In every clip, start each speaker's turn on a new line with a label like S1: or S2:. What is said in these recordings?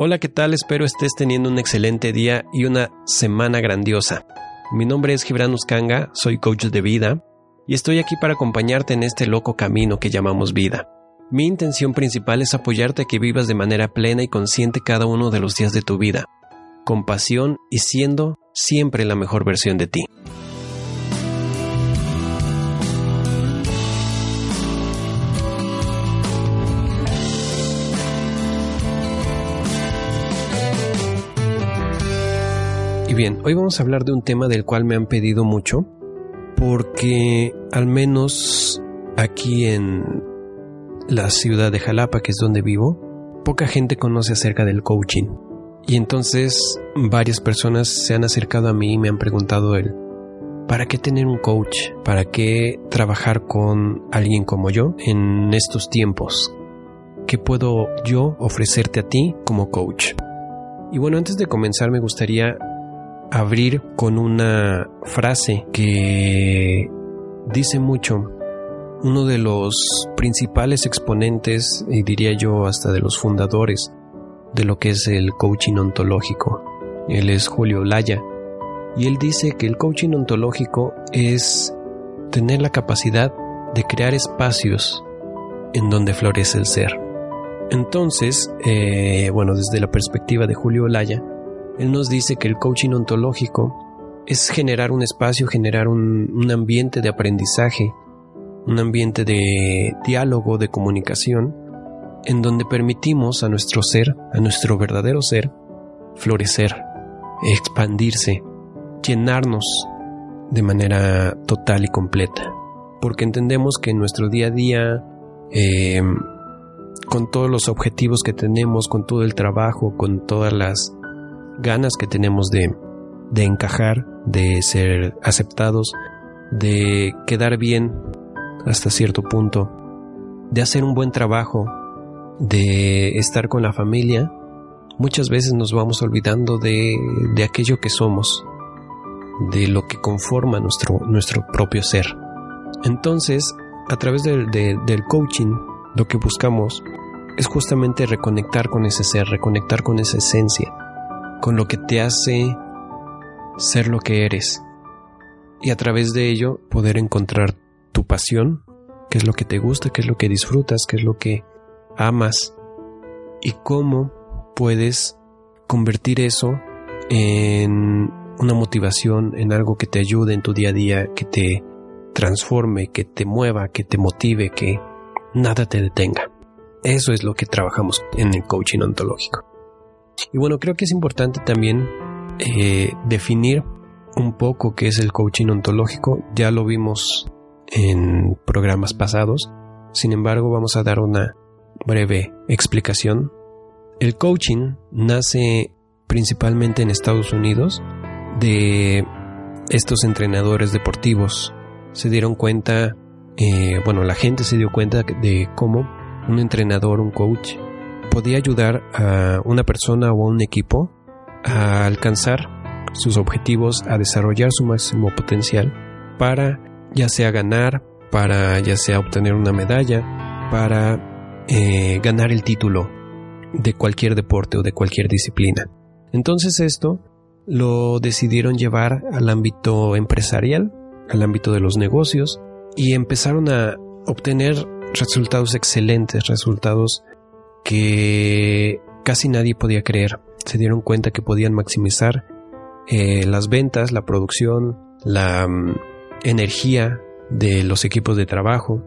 S1: Hola, ¿qué tal? Espero estés teniendo un excelente día y una semana grandiosa. Mi nombre es Gibran Uskanga, soy coach de vida y estoy aquí para acompañarte en este loco camino que llamamos vida. Mi intención principal es apoyarte a que vivas de manera plena y consciente cada uno de los días de tu vida, con pasión y siendo siempre la mejor versión de ti. Bien, hoy vamos a hablar de un tema del cual me han pedido mucho, porque al menos aquí en la ciudad de Jalapa, que es donde vivo, poca gente conoce acerca del coaching. Y entonces varias personas se han acercado a mí y me han preguntado él, ¿para qué tener un coach? ¿Para qué trabajar con alguien como yo en estos tiempos? ¿Qué puedo yo ofrecerte a ti como coach? Y bueno, antes de comenzar me gustaría abrir con una frase que dice mucho. Uno de los principales exponentes, y diría yo hasta de los fundadores, de lo que es el coaching ontológico. Él es Julio Laya. Y él dice que el coaching ontológico es tener la capacidad de crear espacios en donde florece el ser. Entonces, eh, bueno, desde la perspectiva de Julio Laya, él nos dice que el coaching ontológico es generar un espacio, generar un, un ambiente de aprendizaje, un ambiente de diálogo, de comunicación, en donde permitimos a nuestro ser, a nuestro verdadero ser, florecer, expandirse, llenarnos de manera total y completa. Porque entendemos que en nuestro día a día, eh, con todos los objetivos que tenemos, con todo el trabajo, con todas las ganas que tenemos de, de encajar, de ser aceptados, de quedar bien hasta cierto punto, de hacer un buen trabajo, de estar con la familia, muchas veces nos vamos olvidando de, de aquello que somos, de lo que conforma nuestro, nuestro propio ser. Entonces, a través del, de, del coaching, lo que buscamos es justamente reconectar con ese ser, reconectar con esa esencia, con lo que te hace ser lo que eres. Y a través de ello poder encontrar tu pasión, qué es lo que te gusta, qué es lo que disfrutas, qué es lo que amas y cómo puedes convertir eso en una motivación, en algo que te ayude en tu día a día, que te transforme, que te mueva, que te motive, que nada te detenga. Eso es lo que trabajamos en el coaching ontológico. Y bueno, creo que es importante también eh, definir un poco qué es el coaching ontológico. Ya lo vimos en programas pasados. Sin embargo, vamos a dar una breve explicación. El coaching nace principalmente en Estados Unidos de estos entrenadores deportivos. Se dieron cuenta, eh, bueno, la gente se dio cuenta de cómo un entrenador, un coach, podía ayudar a una persona o a un equipo a alcanzar sus objetivos, a desarrollar su máximo potencial para ya sea ganar, para ya sea obtener una medalla, para eh, ganar el título de cualquier deporte o de cualquier disciplina. Entonces esto lo decidieron llevar al ámbito empresarial, al ámbito de los negocios y empezaron a obtener resultados excelentes, resultados que casi nadie podía creer. Se dieron cuenta que podían maximizar eh, las ventas, la producción, la mm, energía de los equipos de trabajo,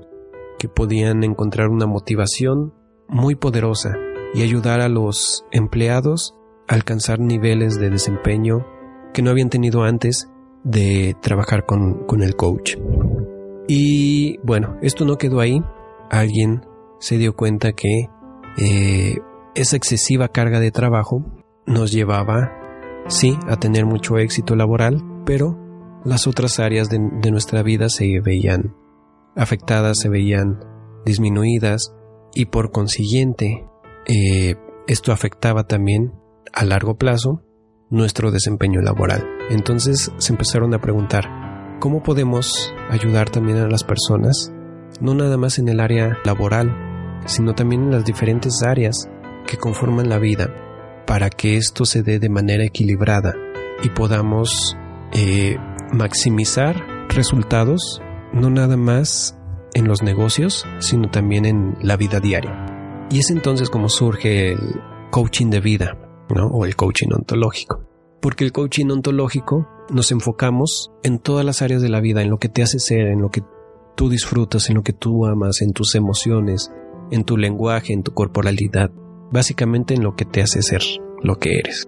S1: que podían encontrar una motivación muy poderosa y ayudar a los empleados a alcanzar niveles de desempeño que no habían tenido antes de trabajar con, con el coach. Y bueno, esto no quedó ahí. Alguien se dio cuenta que eh, esa excesiva carga de trabajo nos llevaba, sí, a tener mucho éxito laboral, pero las otras áreas de, nuestra vida se veían afectadas, se veían disminuidas y por consiguiente eh, esto afectaba también a largo plazo nuestro desempeño laboral. Entonces se empezaron a preguntar, ¿cómo podemos ayudar también a las personas? No nada más en el área laboral, sino también en las diferentes áreas que conforman la vida, para que esto se dé de manera equilibrada y podamos eh, maximizar resultados, no nada más en los negocios, sino también en la vida diaria. Y es entonces como surge el coaching de vida, ¿no? O el coaching ontológico. Porque el coaching ontológico nos enfocamos en todas las áreas de la vida, en lo que te hace ser, en lo que tú disfrutas, en lo que tú amas, en tus emociones, en tu lenguaje, en tu corporalidad, básicamente en lo que te hace ser lo que eres.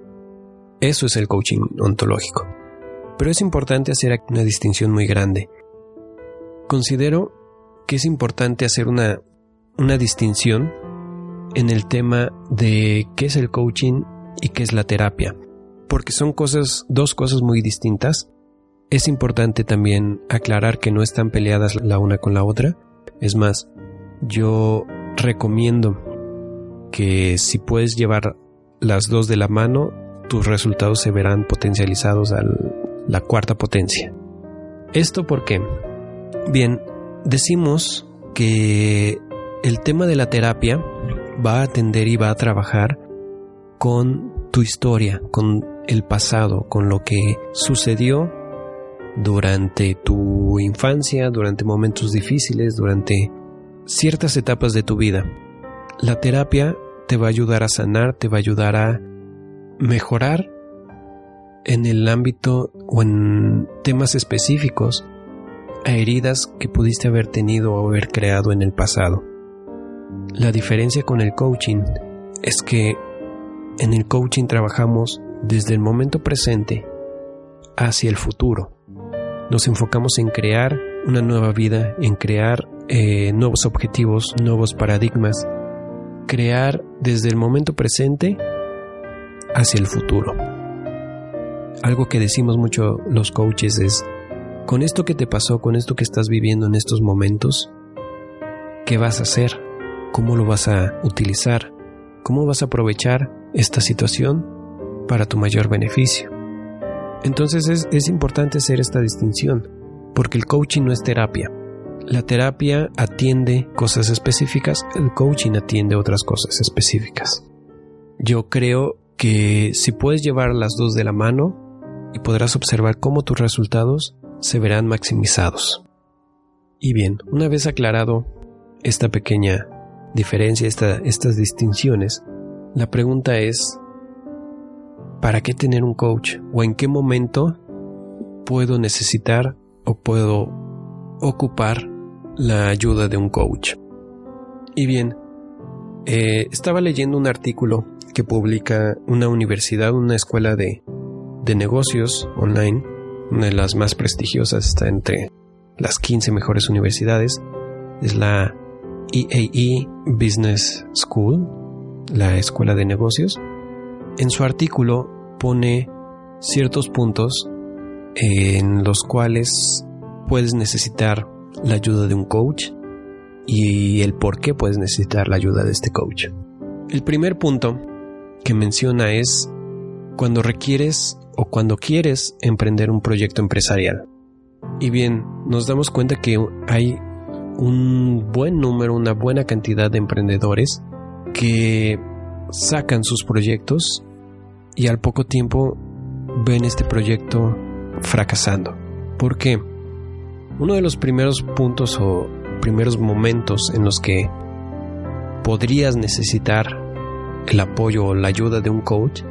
S1: Eso es el coaching ontológico. Pero es importante hacer una distinción muy grande. Considero que es importante hacer una, una distinción en el tema de qué es el coaching y qué es la terapia, porque son cosas, dos cosas muy distintas. Es importante también aclarar que no están peleadas la una con la otra. Es más, yo recomiendo que si puedes llevar las dos de la mano, tus resultados se verán potencializados a la cuarta potencia. ¿Esto por qué? Bien, decimos que el tema de la terapia va a atender y va a trabajar con tu historia, con el pasado, con lo que sucedió durante tu infancia, durante momentos difíciles, durante ciertas etapas de tu vida. La terapia te va a ayudar a sanar, te va a ayudar a mejorar en el ámbito o en temas específicos a heridas que pudiste haber tenido o haber creado en el pasado. La diferencia con el coaching es que en el coaching trabajamos desde el momento presente hacia el futuro. Nos enfocamos en crear una nueva vida, en crear eh, nuevos objetivos, nuevos paradigmas, crear desde el momento presente hacia el futuro. Algo que decimos mucho los coaches es, con esto que te pasó, con esto que estás viviendo en estos momentos, ¿qué vas a hacer? ¿Cómo lo vas a utilizar? ¿Cómo vas a aprovechar esta situación para tu mayor beneficio? Entonces es, es importante hacer esta distinción, porque el coaching no es terapia. La terapia atiende cosas específicas, el coaching atiende otras cosas específicas. Yo creo que si puedes llevar las dos de la mano y podrás observar cómo tus resultados se verán maximizados. Y bien, una vez aclarado esta pequeña diferencia, estas distinciones, la pregunta es, ¿para qué tener un coach? ¿O en qué momento puedo necesitar o puedo ocupar la ayuda de un coach? Y bien, eh, estaba leyendo un artículo que publica una universidad, una escuela de, de negocios online una de las más prestigiosas, está entre las 15 mejores universidades, es la EAE e Business School, la escuela de negocios. En su artículo pone ciertos puntos en los cuales puedes necesitar la ayuda de un coach y el por qué puedes necesitar la ayuda de este coach. El primer punto que menciona es cuando requieres o cuando quieres emprender un proyecto empresarial. Y bien, nos damos cuenta que hay un buen número, una buena cantidad de emprendedores que sacan sus proyectos y al poco tiempo ven este proyecto fracasando. ¿Por qué? Uno de los primeros puntos o primeros momentos en los que podrías necesitar el apoyo o la ayuda de un coach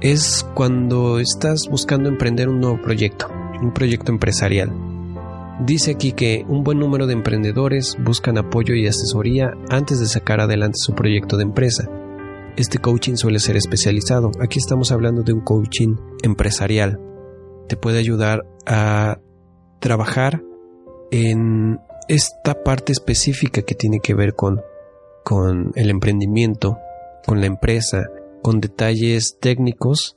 S1: es cuando estás buscando emprender un nuevo proyecto, un proyecto empresarial. Dice aquí que un buen número de emprendedores buscan apoyo y asesoría antes de sacar adelante su proyecto de empresa. Este coaching suele ser especializado. Aquí estamos hablando de un coaching empresarial. Te puede ayudar a trabajar en esta parte específica que tiene que ver con, con el emprendimiento con la empresa, con detalles técnicos.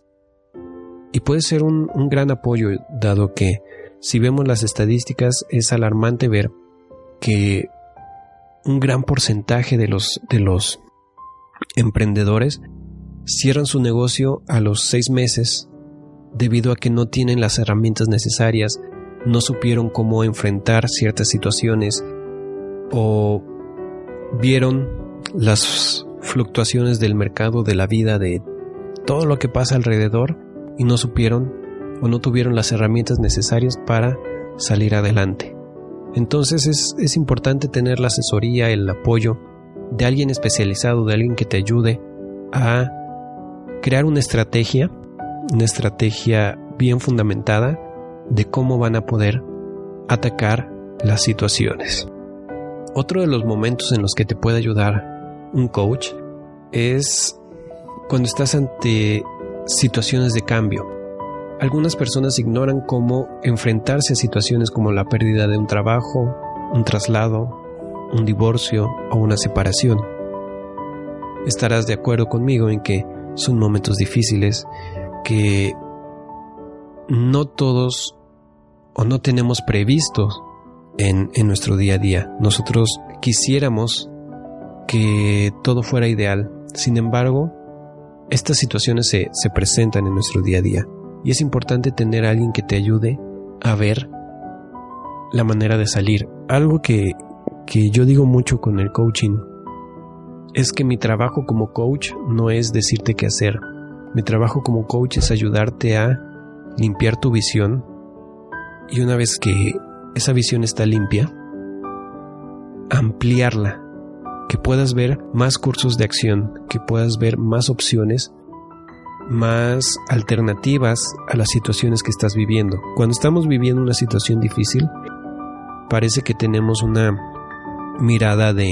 S1: Y puede ser un, un gran apoyo dado que si vemos las estadísticas es alarmante ver que un gran porcentaje de los, de los emprendedores cierran su negocio a los seis meses debido a que no tienen las herramientas necesarias, no supieron cómo enfrentar ciertas situaciones o vieron las fluctuaciones del mercado, de la vida, de todo lo que pasa alrededor y no supieron o no tuvieron las herramientas necesarias para salir adelante. Entonces es, es importante tener la asesoría, el apoyo de alguien especializado, de alguien que te ayude a crear una estrategia, una estrategia bien fundamentada de cómo van a poder atacar las situaciones. Otro de los momentos en los que te puede ayudar un coach es cuando estás ante situaciones de cambio. Algunas personas ignoran cómo enfrentarse a situaciones como la pérdida de un trabajo, un traslado, un divorcio o una separación. Estarás de acuerdo conmigo en que son momentos difíciles que no todos o no tenemos previstos en, nuestro día a día. Nosotros quisiéramos que todo fuera ideal. Sin embargo, estas situaciones se, se presentan en nuestro día a día y es importante tener a alguien que te ayude a ver la manera de salir. Algo que, que yo digo mucho con el coaching es que mi trabajo como coach no es decirte qué hacer. Mi trabajo como coach es ayudarte a limpiar tu visión y una vez que esa visión está limpia, ampliarla, que puedas ver más cursos de acción, que puedas ver más opciones, más alternativas a las situaciones que estás viviendo. Cuando estamos viviendo una situación difícil, parece que tenemos una mirada de,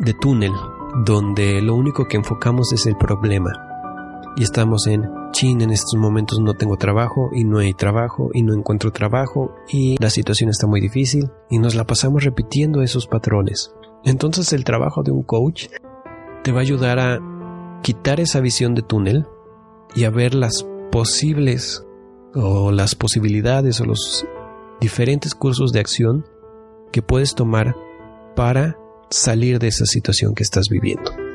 S1: de túnel, donde lo único que enfocamos es el problema. Y estamos en, chin, en estos momentos no tengo trabajo y no hay trabajo y no encuentro trabajo y la situación está muy difícil y nos la pasamos repitiendo esos patrones. Entonces el trabajo de un coach te va a ayudar a quitar esa visión de túnel y a ver las posibles o las posibilidades o los diferentes cursos de acción que puedes tomar para salir de esa situación que estás viviendo.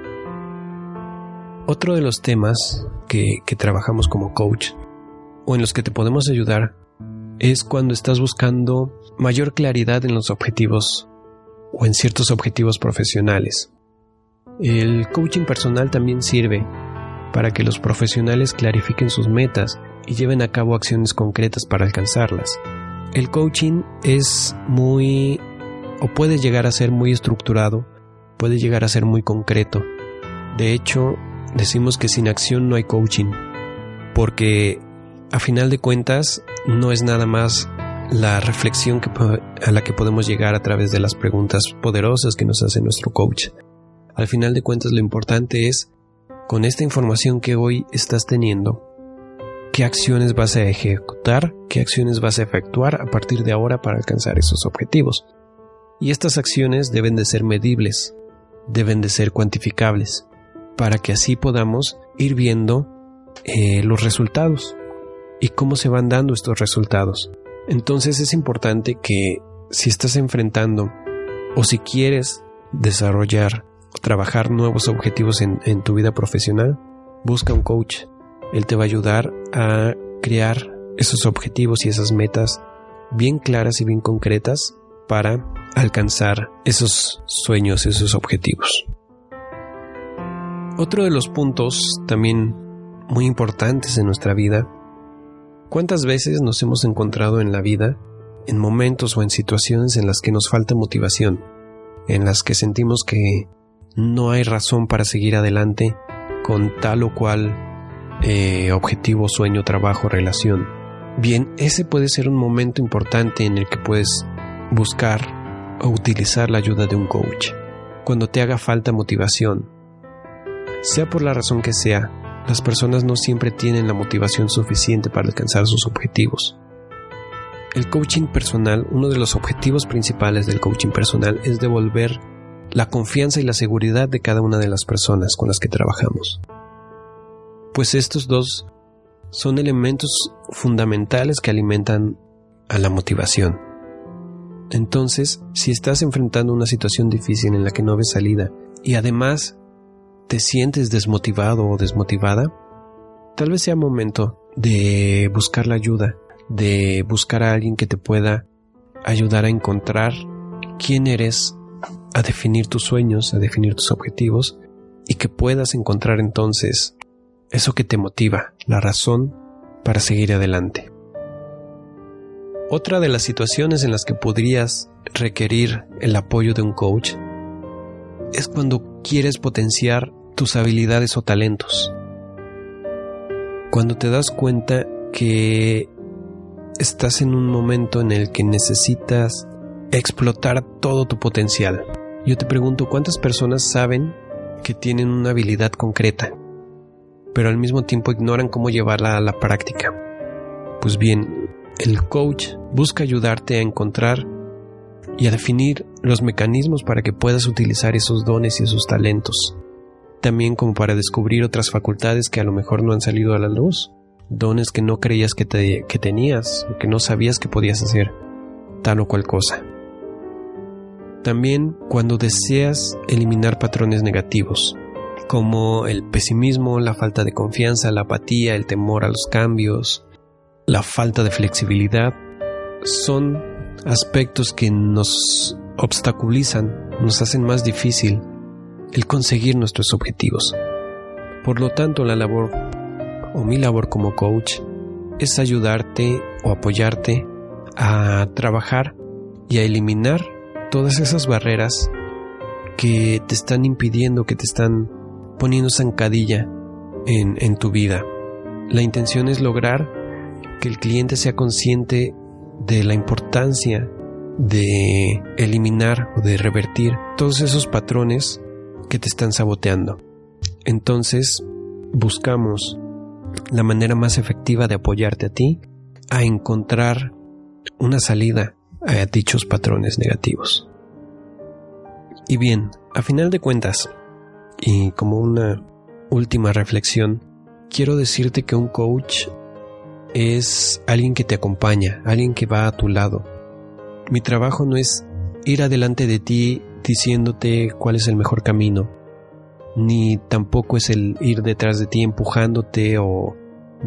S1: Otro de los temas que, trabajamos como coach o en los que te podemos ayudar es cuando estás buscando mayor claridad en los objetivos o en ciertos objetivos profesionales. El coaching personal también sirve para que los profesionales clarifiquen sus metas y lleven a cabo acciones concretas para alcanzarlas. El coaching es muy o puede llegar a ser muy estructurado, puede llegar a ser muy concreto. De hecho, decimos que sin acción no hay coaching, porque a final de cuentas no es nada más la reflexión a la que podemos llegar a través de las preguntas poderosas que nos hace nuestro coach. Al final de cuentas lo importante es, con esta información que hoy estás teniendo, qué acciones vas a ejecutar, qué acciones vas a efectuar a partir de ahora para alcanzar esos objetivos. Y estas acciones deben de ser medibles, deben de ser cuantificables, para que así podamos ir viendo eh, los resultados y cómo se van dando estos resultados. Entonces es importante que si estás enfrentando o si quieres desarrollar o trabajar nuevos objetivos en, tu vida profesional, busca un coach. Él te va a ayudar a crear esos objetivos y esas metas bien claras y bien concretas para alcanzar esos sueños, esos objetivos. Otro de los puntos también muy importantes en nuestra vida, ¿cuántas veces nos hemos encontrado en la vida en momentos o en situaciones en las que nos falta motivación, en las que sentimos que no hay razón para seguir adelante con tal o cual eh, objetivo, sueño, trabajo, relación? Bien, ese puede ser un momento importante en el que puedes buscar o utilizar la ayuda de un coach. Cuando te haga falta motivación, sea por la razón que sea, las personas no siempre tienen la motivación suficiente para alcanzar sus objetivos. El coaching personal, uno de los objetivos principales del coaching personal es devolver la confianza y la seguridad de cada una de las personas con las que trabajamos. Pues estos dos son elementos fundamentales que alimentan a la motivación. Entonces, si estás enfrentando una situación difícil en la que no ves salida y además te sientes desmotivado o desmotivada, tal vez sea momento de buscar la ayuda, de buscar a alguien que te pueda ayudar a encontrar quién eres, a definir tus sueños, a definir tus objetivos y que puedas encontrar entonces eso que te motiva, la razón para seguir adelante. Otra de las situaciones en las que podrías requerir el apoyo de un coach es cuando quieres potenciar tus habilidades o talentos. Cuando te das cuenta que estás en un momento en el que necesitas explotar todo tu potencial. Yo te pregunto, ¿cuántas personas saben que tienen una habilidad concreta, pero al mismo tiempo ignoran cómo llevarla a la práctica? Pues bien, el coach busca ayudarte a encontrar y a definir los mecanismos para que puedas utilizar esos dones y esos talentos. También como para descubrir otras facultades que a lo mejor no han salido a la luz, dones que no creías que, que tenías que no sabías que podías hacer tal o cual cosa. También cuando deseas eliminar patrones negativos, como el pesimismo, la falta de confianza, la apatía, el temor a los cambios, la falta de flexibilidad, son aspectos que nos obstaculizan, nos hacen más difícil el conseguir nuestros objetivos. Por lo tanto, la labor o mi labor como coach es ayudarte o apoyarte a trabajar y a eliminar todas esas barreras que te están impidiendo, que te están poniendo zancadilla en, en tu vida. La intención es lograr que el cliente sea consciente de la importancia de eliminar o de revertir todos esos patrones que te están saboteando. Entonces, buscamos la manera más efectiva de apoyarte a ti a encontrar una salida a dichos patrones negativos. Y bien, a final de cuentas, y como una última reflexión, quiero decirte que un coach es alguien que te acompaña, alguien que va a tu lado. Mi trabajo no es ir adelante de ti diciéndote cuál es el mejor camino, ni tampoco es el ir detrás de ti empujándote o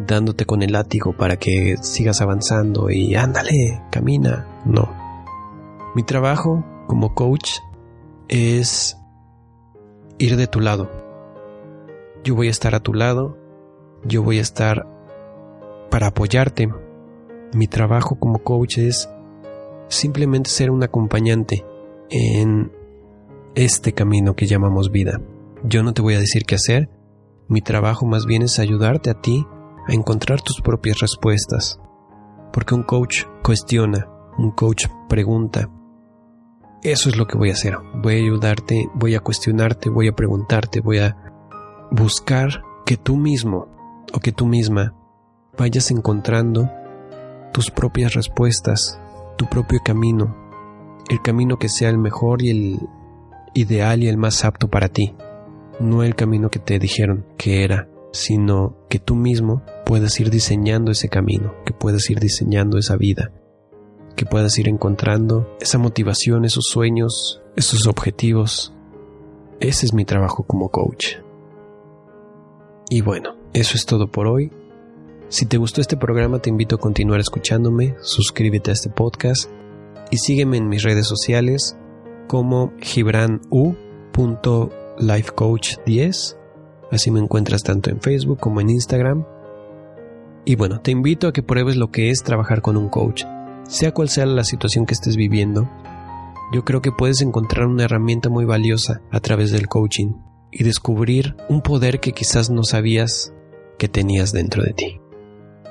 S1: dándote con el látigo para que sigas avanzando y ándale, camina. No. Mi trabajo como coach es ir de tu lado. Yo voy a estar a tu lado, yo voy a estar para apoyarte. Mi trabajo como coach es simplemente ser un acompañante en este camino que llamamos vida. Yo no te voy a decir qué hacer, mi trabajo más bien es ayudarte a ti a encontrar tus propias respuestas. Porque un coach cuestiona, un coach pregunta. Eso es lo que voy a hacer. Voy a ayudarte, voy a cuestionarte, voy a preguntarte, voy a buscar que tú mismo o que tú misma vayas encontrando tus propias respuestas, tu propio camino, el camino que sea el mejor y el ideal y el más apto para ti, no el camino que te dijeron que era sino que tú mismo puedas ir diseñando ese camino, que puedas ir diseñando esa vida, que puedas ir encontrando esa motivación, esos sueños, esos objetivos. Ese es mi trabajo como coach. Y bueno, eso es todo por hoy. Si te gustó este programa te invito a continuar escuchándome, suscríbete a este podcast y sígueme en mis redes sociales como gibranu.lifecoach10 Así me encuentras tanto en Facebook como en Instagram. Y bueno, te invito a que pruebes lo que es trabajar con un coach. Sea cual sea la situación que estés viviendo, yo creo que puedes encontrar una herramienta muy valiosa a través del coaching y descubrir un poder que quizás no sabías que tenías dentro de ti.